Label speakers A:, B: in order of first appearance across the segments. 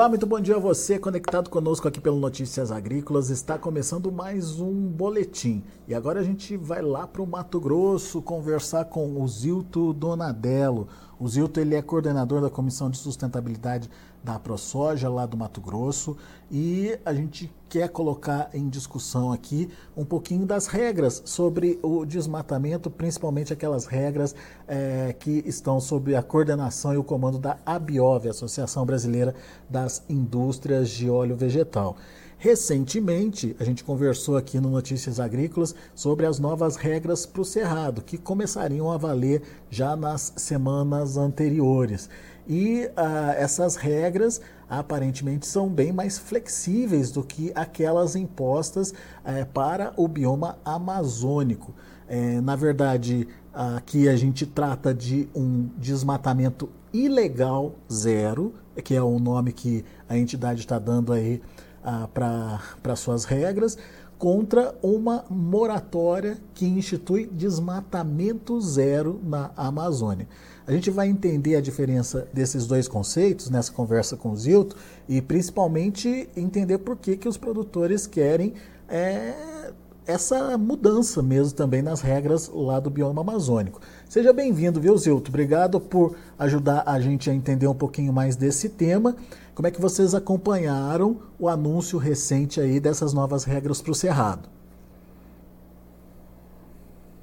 A: Olá, muito bom dia a você conectado conosco aqui pelo Notícias Agrícolas. Está começando mais um boletim. E agora a gente vai lá para o Mato Grosso conversar com o Zilto Donadello. O Zilto ele é coordenador da Comissão de Sustentabilidade da ProSoja lá do Mato Grosso e a gente quer colocar em discussão aqui um pouquinho das regras sobre o desmatamento, principalmente aquelas regras é, que estão sob a coordenação e o comando da ABIOV, Associação Brasileira das Indústrias de Óleo Vegetal. Recentemente, a gente conversou aqui no Notícias Agrícolas sobre as novas regras para o Cerrado, que começariam a valer já nas semanas anteriores. E uh, essas regras aparentemente são bem mais flexíveis do que aquelas impostas uh, para o bioma amazônico. Uh, na verdade, aqui a gente trata de um desmatamento ilegal zero, que é o nome que a entidade está dando aí uh, para suas regras, contra uma moratória que institui desmatamento zero na Amazônia. A gente vai entender a diferença desses dois conceitos nessa conversa com o Zilto e principalmente entender por que, que os produtores querem é, essa mudança mesmo também nas regras lá do bioma amazônico. Seja bem-vindo, viu, Zilto? Obrigado por ajudar a gente a entender um pouquinho mais desse tema. Como é que vocês acompanharam o anúncio recente aí dessas novas regras para o Cerrado?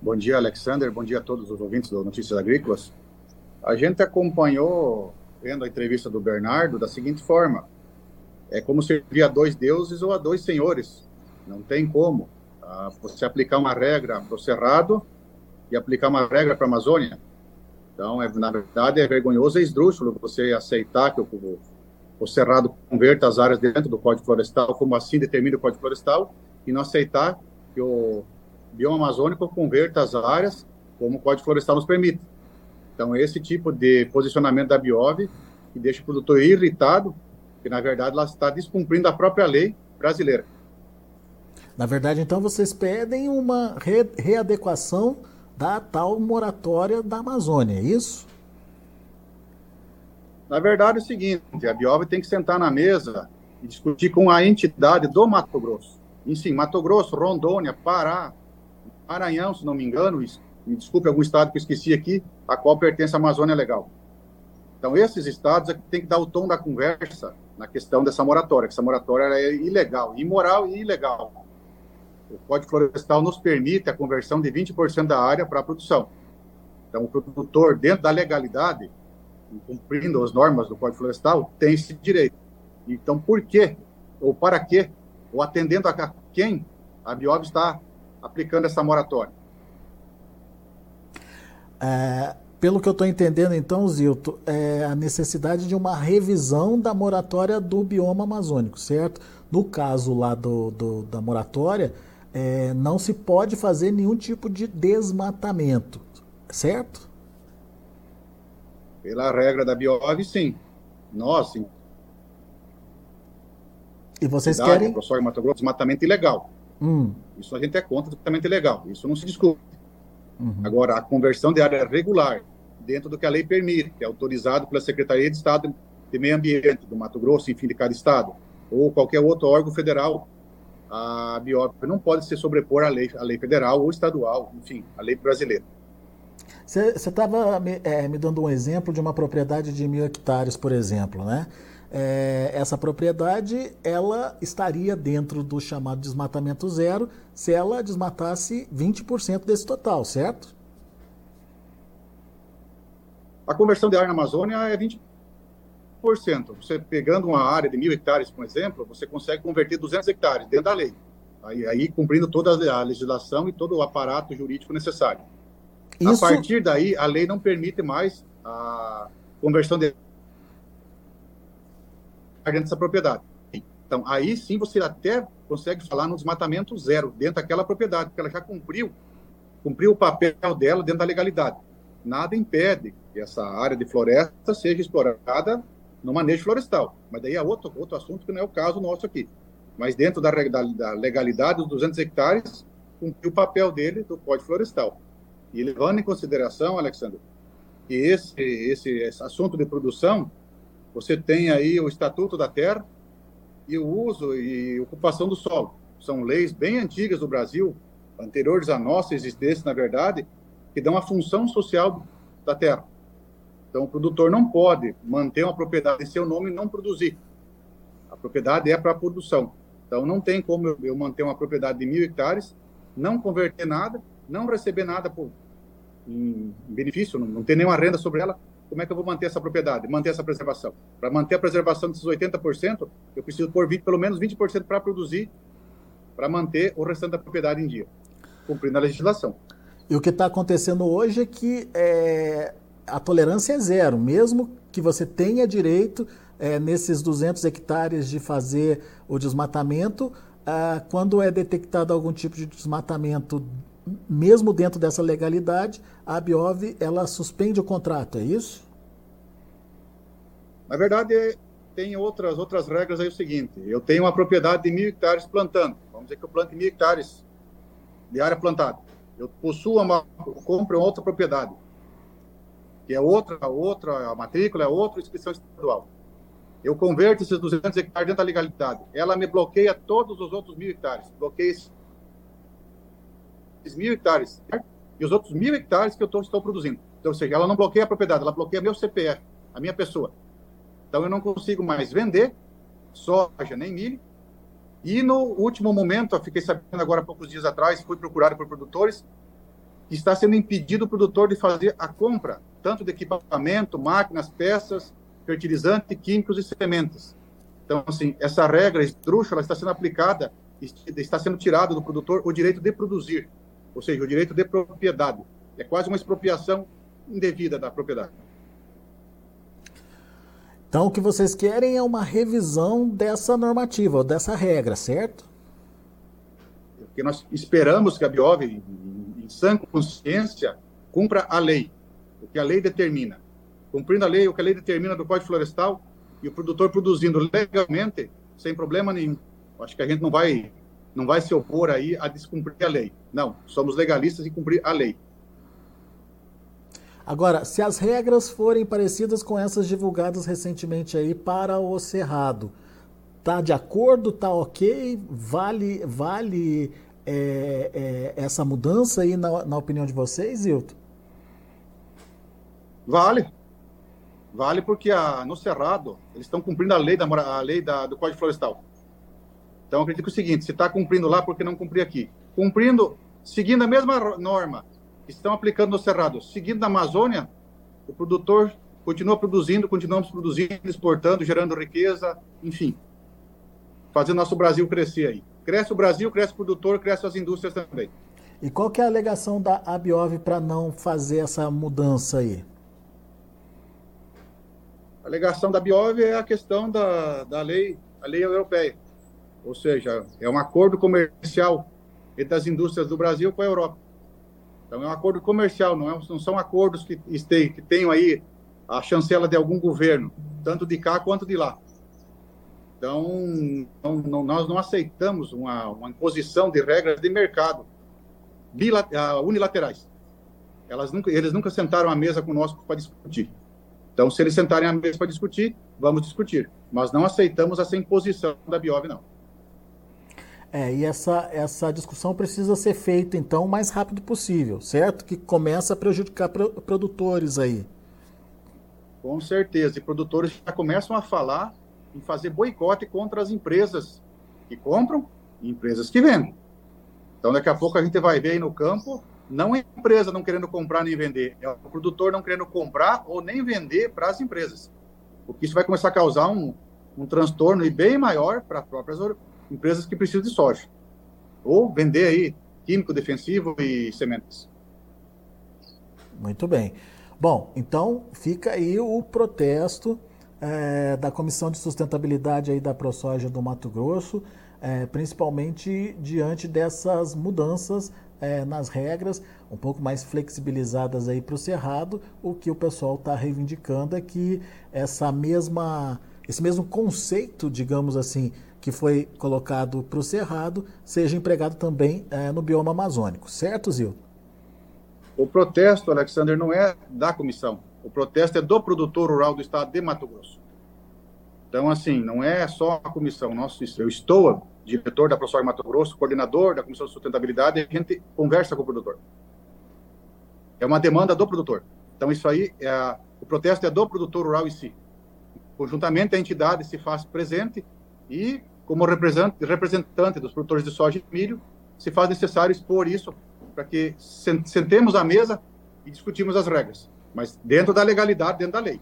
B: Bom dia, Alexander. Bom dia a todos os ouvintes do Notícias Agrícolas. A gente acompanhou, vendo a entrevista do Bernardo, da seguinte forma: é como servir a dois deuses ou a dois senhores. Não tem como ah, você aplicar uma regra para o Cerrado e aplicar uma regra para a Amazônia. Então, é, na verdade, é vergonhoso e esdrúxulo você aceitar que o, o Cerrado converta as áreas dentro do Código Florestal, como assim determina o Código Florestal, e não aceitar que o bioma amazônico converta as áreas como o Código Florestal nos permite. Então, esse tipo de posicionamento da Biov, que deixa o produtor irritado, que na verdade ela está descumprindo a própria lei brasileira.
A: Na verdade, então, vocês pedem uma re readequação da tal moratória da Amazônia, é isso?
B: Na verdade, é o seguinte: a Biov tem que sentar na mesa e discutir com a entidade do Mato Grosso. Em sim, Mato Grosso, Rondônia, Pará, Maranhão, se não me engano, me desculpe algum estado que eu esqueci aqui, a qual pertence a Amazônia Legal. Então, esses estados é que tem que dar o tom da conversa na questão dessa moratória, que essa moratória é ilegal, imoral e ilegal. O Código Florestal nos permite a conversão de 20% da área para a produção. Então, o produtor, dentro da legalidade, cumprindo as normas do Código Florestal, tem esse direito. Então, por quê, ou para quê, ou atendendo a quem a Biob está aplicando essa moratória?
A: É, pelo que eu estou entendendo, então, Zilto, é a necessidade de uma revisão da moratória do bioma amazônico, certo? No caso lá do, do da moratória, é, não se pode fazer nenhum tipo de desmatamento, certo?
B: Pela regra da Biov, sim. Nós, sim.
A: E vocês Cidade, querem?
B: Professor Mato Grosso, desmatamento ilegal. Hum. Isso a gente é contra desmatamento ilegal. Isso não se discute. Uhum. Agora, a conversão de área regular, dentro do que a lei permite, que é autorizado pela Secretaria de Estado de Meio Ambiente do Mato Grosso, enfim, de cada estado, ou qualquer outro órgão federal, a Biop não pode se sobrepor à lei, à lei federal ou estadual, enfim, à lei brasileira.
A: Você estava me, é, me dando um exemplo de uma propriedade de mil hectares, por exemplo, né? é, essa propriedade ela estaria dentro do chamado desmatamento zero se ela desmatasse 20% desse total, certo?
B: A conversão de área na Amazônia é 20%. Você pegando uma área de mil hectares, por exemplo, você consegue converter 200 hectares dentro da lei. Aí, aí cumprindo toda a legislação e todo o aparato jurídico necessário. Isso... A partir daí, a lei não permite mais a conversão de dentro dessa propriedade. Então, aí sim você até consegue falar no desmatamento zero dentro daquela propriedade, porque ela já cumpriu, cumpriu o papel dela dentro da legalidade. Nada impede que essa área de floresta seja explorada no manejo florestal. Mas daí é outro, outro assunto que não é o caso nosso aqui. Mas dentro da, da, da legalidade, os 200 hectares cumpriu o papel dele do Código Florestal. E levando em consideração, Alexandre, que esse, esse, esse assunto de produção você tem aí o Estatuto da Terra e o uso e ocupação do solo. São leis bem antigas do Brasil, anteriores à nossa existência, na verdade, que dão a função social da terra. Então, o produtor não pode manter uma propriedade em seu nome e não produzir. A propriedade é para produção. Então, não tem como eu manter uma propriedade de mil hectares, não converter nada, não receber nada por, em benefício, não, não ter nenhuma renda sobre ela. Como é que eu vou manter essa propriedade, manter essa preservação? Para manter a preservação desses 80%, eu preciso pôr 20, pelo menos 20% para produzir, para manter o restante da propriedade em dia, cumprindo a legislação.
A: E o que está acontecendo hoje é que é, a tolerância é zero, mesmo que você tenha direito é, nesses 200 hectares de fazer o desmatamento, ah, quando é detectado algum tipo de desmatamento, mesmo dentro dessa legalidade, a Biov ela suspende o contrato, é isso?
B: Na verdade, tem outras outras regras aí o seguinte: eu tenho uma propriedade de mil hectares plantando, vamos dizer que eu plante mil hectares de área plantada eu possuo uma, compro outra propriedade, que é outra, outra matrícula, é outra inscrição estadual. Eu converto esses 200 hectares dentro da legalidade. Ela me bloqueia todos os outros mil hectares. Bloqueia esses mil hectares. E os outros mil hectares que eu tô, estou produzindo. Então, ou seja, ela não bloqueia a propriedade, ela bloqueia meu CPF, a minha pessoa. Então, eu não consigo mais vender soja nem milho e no último momento, eu fiquei sabendo agora há poucos dias atrás, fui procurado por produtores, está sendo impedido o produtor de fazer a compra, tanto de equipamento, máquinas, peças, fertilizante, químicos e sementes. Então, assim, essa regra esdrúxula está sendo aplicada, está sendo tirado do produtor o direito de produzir, ou seja, o direito de propriedade. É quase uma expropriação indevida da propriedade.
A: Então, o que vocês querem é uma revisão dessa normativa, dessa regra, certo?
B: Porque nós esperamos que a Biov, em, em sã consciência, cumpra a lei, o que a lei determina. Cumprindo a lei, o que a lei determina do Código Florestal, e o produtor produzindo legalmente, sem problema nenhum. Acho que a gente não vai, não vai se opor aí a descumprir a lei. Não, somos legalistas em cumprir a lei.
A: Agora, se as regras forem parecidas com essas divulgadas recentemente aí para o Cerrado, tá de acordo, tá ok? Vale, vale é, é, essa mudança aí na, na opinião de vocês, Hilton?
B: Vale. Vale porque a, no Cerrado eles estão cumprindo a lei, da, a lei da, do Código Florestal. Então, acredito que é o seguinte: se está cumprindo lá, por que não cumprir aqui? Cumprindo, seguindo a mesma norma, estão aplicando no Cerrado. Seguindo na Amazônia, o produtor continua produzindo, continuamos produzindo, exportando, gerando riqueza, enfim, fazendo nosso Brasil crescer aí. Cresce o Brasil, cresce o produtor, cresce as indústrias também.
A: E qual que é a alegação da Abiov para não fazer essa mudança aí?
B: A alegação da Abiov é a questão da, da lei, a lei europeia. Ou seja, é um acordo comercial entre as indústrias do Brasil com a Europa. Então, é um acordo comercial, não, é, não são acordos que, este, que tenham aí a chancela de algum governo, tanto de cá quanto de lá. Então, não, nós não aceitamos uma, uma imposição de regras de mercado ah, unilaterais. Elas nunca, eles nunca sentaram à mesa conosco para discutir. Então, se eles sentarem à mesa para discutir, vamos discutir. Mas não aceitamos essa imposição da Biov, não.
A: É, e essa, essa discussão precisa ser feita, então, o mais rápido possível, certo? Que começa a prejudicar pro, produtores aí.
B: Com certeza. E produtores já começam a falar em fazer boicote contra as empresas que compram e empresas que vendem. Então, daqui a pouco a gente vai ver aí no campo, não a empresa não querendo comprar nem vender, é o produtor não querendo comprar ou nem vender para as empresas. Porque isso vai começar a causar um, um transtorno e bem maior para as próprias empresas que precisam de soja. Ou vender aí químico defensivo e sementes.
A: Muito bem. Bom, então fica aí o protesto é, da Comissão de Sustentabilidade aí da ProSoja do Mato Grosso, é, principalmente diante dessas mudanças é, nas regras, um pouco mais flexibilizadas aí para o Cerrado. O que o pessoal está reivindicando é que essa mesma, esse mesmo conceito, digamos assim, que foi colocado para o cerrado seja empregado também é, no bioma amazônico, certo, Zil?
B: O protesto, Alexander, não é da comissão. O protesto é do produtor rural do estado de Mato Grosso. Então, assim, não é só a comissão. Nosso, eu estou diretor da ProSoja Mato Grosso, coordenador da Comissão de Sustentabilidade, e a gente conversa com o produtor. É uma demanda do produtor. Então, isso aí, é, o protesto é do produtor rural em si. Conjuntamente, a entidade se faz presente e, como representante, dos produtores de soja e milho, se faz necessário expor isso para que sentemos à mesa e discutimos as regras, mas dentro da legalidade, dentro da lei.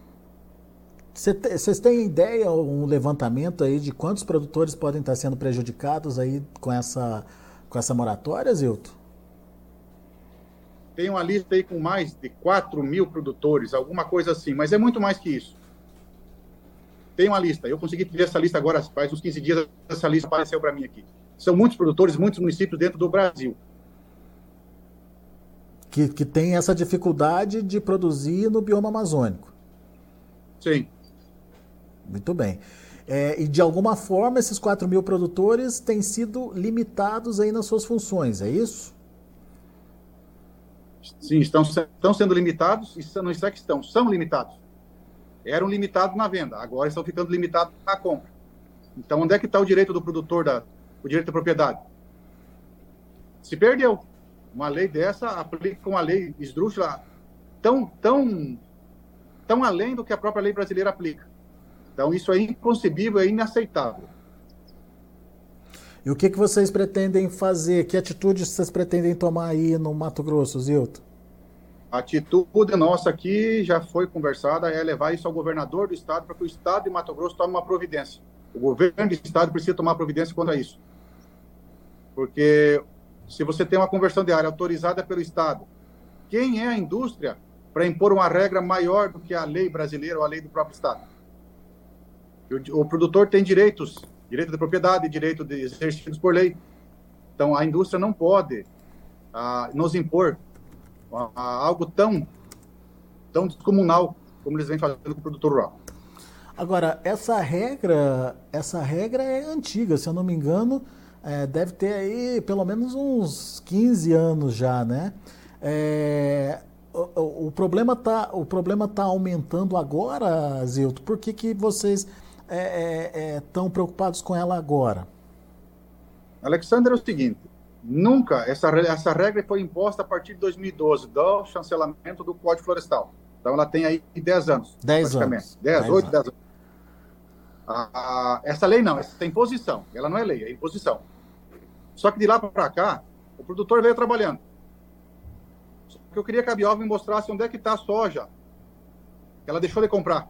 A: Vocês têm ideia, um levantamento aí de quantos produtores podem estar sendo prejudicados aí com essa, com essa moratória, Zilton?
B: Tem uma lista aí com mais de 4 mil produtores, alguma coisa assim, mas é muito mais que isso. Tem uma lista, eu consegui ver essa lista agora, faz uns 15 dias, essa lista apareceu para mim aqui. São muitos produtores, muitos municípios dentro do Brasil.
A: Que, que tem essa dificuldade de produzir no bioma amazônico.
B: Sim.
A: Muito bem. É, e de alguma forma esses 4 mil produtores têm sido limitados aí nas suas funções, é isso?
B: Sim, estão, estão sendo limitados, e não está que estão, são limitados. Eram limitados na venda, agora estão ficando limitados na compra. Então, onde é que está o direito do produtor, da, o direito da propriedade? Se perdeu. Uma lei dessa aplica uma lei esdrúxula tão, tão, tão além do que a própria lei brasileira aplica. Então, isso é inconcebível, é inaceitável.
A: E o que, que vocês pretendem fazer? Que atitudes vocês pretendem tomar aí no Mato Grosso, Zilton?
B: A atitude nossa aqui já foi conversada, é levar isso ao governador do estado para que o estado de Mato Grosso tome uma providência. O governo do estado precisa tomar providência quanto a isso. Porque se você tem uma conversão de área autorizada pelo estado, quem é a indústria para impor uma regra maior do que a lei brasileira ou a lei do próprio estado? O, o produtor tem direitos, direito de propriedade, direito de exercidos por lei. Então, a indústria não pode ah, nos impor ah, algo tão, tão descomunal como eles vêm fazendo com o produtor rural.
A: Agora, essa regra, essa regra é antiga, se eu não me engano, é, deve ter aí pelo menos uns 15 anos já, né? É, o, o, problema está o problema tá aumentando agora, Zilto. Por que, que vocês é, é, é preocupados com ela agora?
B: Alexander, é o seguinte: nunca essa, essa regra foi imposta a partir de 2012, do chancelamento do Código Florestal. Então ela tem aí 10 anos.
A: 10 anos.
B: 10, 8, 10 anos. Ah, essa lei não, essa é imposição. Ela não é lei, é imposição. Só que de lá para cá, o produtor veio trabalhando. Só que eu queria que a Biov me mostrasse onde é que está a soja. Ela deixou de comprar.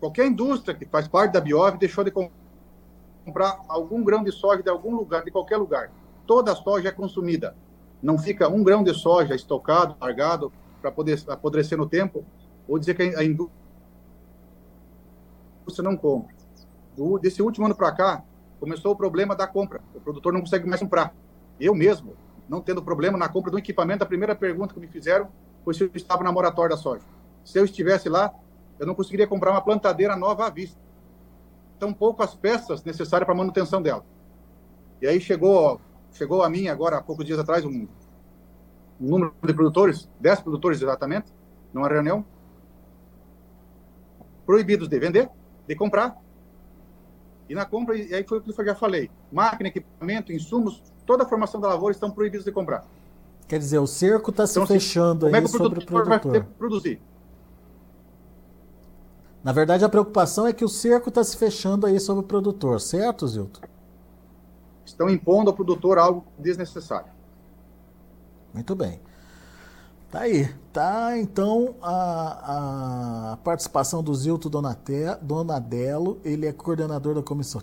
B: Qualquer indústria que faz parte da Biov deixou de comprar algum grão de soja de algum lugar, de qualquer lugar. Toda a soja é consumida. Não fica um grão de soja estocado, largado, para poder apodrecer no tempo, ou dizer que a indústria não compra. Do, desse último ano para cá, começou o problema da compra. O produtor não consegue mais comprar. Eu mesmo, não tendo problema na compra do equipamento, a primeira pergunta que me fizeram foi se eu estava na moratória da soja. Se eu estivesse lá, eu não conseguiria comprar uma plantadeira nova à vista. Tão poucas peças necessárias para a manutenção dela. E aí chegou, chegou a mim agora, há poucos dias atrás, um, um número de produtores, 10 produtores exatamente, numa reunião, proibidos de vender, de comprar. E na compra, e aí foi o que eu já falei, máquina, equipamento, insumos, toda a formação da lavoura estão proibidos de comprar.
A: Quer dizer, o cerco está se então, fechando
B: aí
A: como é que o
B: produtor,
A: sobre o produtor.
B: vai produzir?
A: Na verdade, a preocupação é que o cerco está se fechando aí sobre o produtor, certo, Zilton?
B: Estão impondo ao produtor algo desnecessário.
A: Muito bem. Tá aí. Tá então a, a participação do Zilton Donadelo. Ele é coordenador da comissão,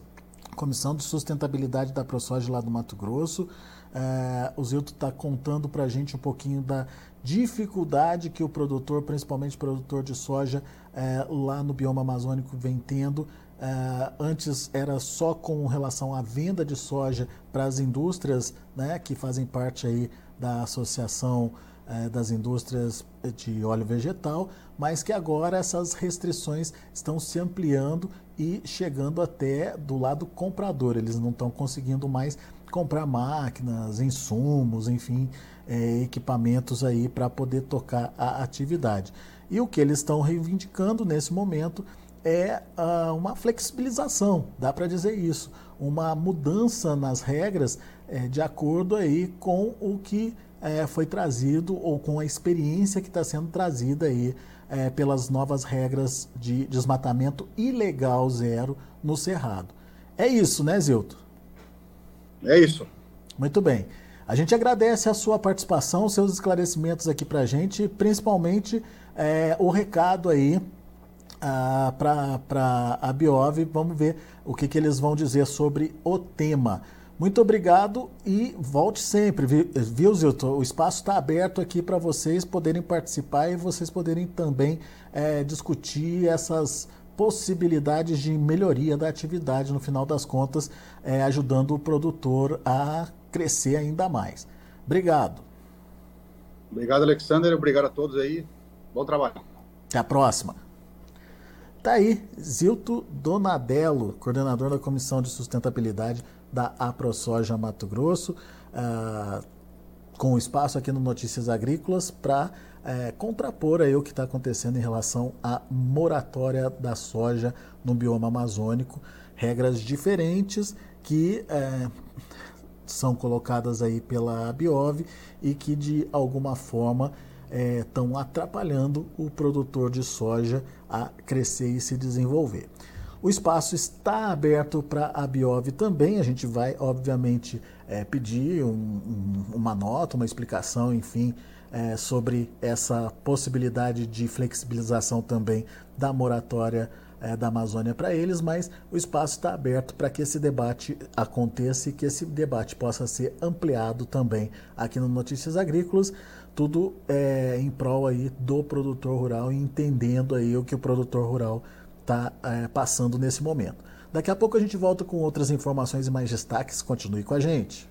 A: comissão de sustentabilidade da ProSoja lá do Mato Grosso. É, o Zilton está contando para a gente um pouquinho da dificuldade que o produtor, principalmente produtor de soja, é, lá no bioma amazônico vem tendo. É, antes era só com relação à venda de soja para as indústrias né, que fazem parte aí da Associação é, das Indústrias de Óleo Vegetal, mas que agora essas restrições estão se ampliando e chegando até do lado comprador. Eles não estão conseguindo mais comprar máquinas, insumos, enfim, é, equipamentos aí para poder tocar a atividade. E o que eles estão reivindicando nesse momento é uh, uma flexibilização, dá para dizer isso, uma mudança nas regras é, de acordo aí com o que é, foi trazido ou com a experiência que está sendo trazida aí é, pelas novas regras de desmatamento ilegal zero no Cerrado. É isso, né, Zilto?
B: É isso.
A: Muito bem. A gente agradece a sua participação, seus esclarecimentos aqui para a gente, principalmente é, o recado aí ah, para a Biov. Vamos ver o que, que eles vão dizer sobre o tema. Muito obrigado e volte sempre, viu, Zilton? O espaço está aberto aqui para vocês poderem participar e vocês poderem também é, discutir essas possibilidades de melhoria da atividade, no final das contas, é, ajudando o produtor a crescer ainda mais. Obrigado.
B: Obrigado, Alexander. Obrigado a todos aí. Bom trabalho.
A: Até a próxima. Tá aí, Zilto Donadello, coordenador da Comissão de Sustentabilidade da AproSoja Mato Grosso, uh, com espaço aqui no Notícias Agrícolas para é, contrapor aí o que está acontecendo em relação à moratória da soja no bioma amazônico, regras diferentes que é, são colocadas aí pela Biov e que de alguma forma estão é, atrapalhando o produtor de soja a crescer e se desenvolver. O espaço está aberto para a Biov também. A gente vai, obviamente, é, pedir um, um, uma nota, uma explicação, enfim, é, sobre essa possibilidade de flexibilização também da moratória é, da Amazônia para eles, mas o espaço está aberto para que esse debate aconteça e que esse debate possa ser ampliado também aqui no Notícias Agrícolas, tudo é, em prol aí do produtor rural e entendendo aí o que o produtor rural está é, passando nesse momento. Daqui a pouco a gente volta com outras informações e mais destaques. Continue com a gente.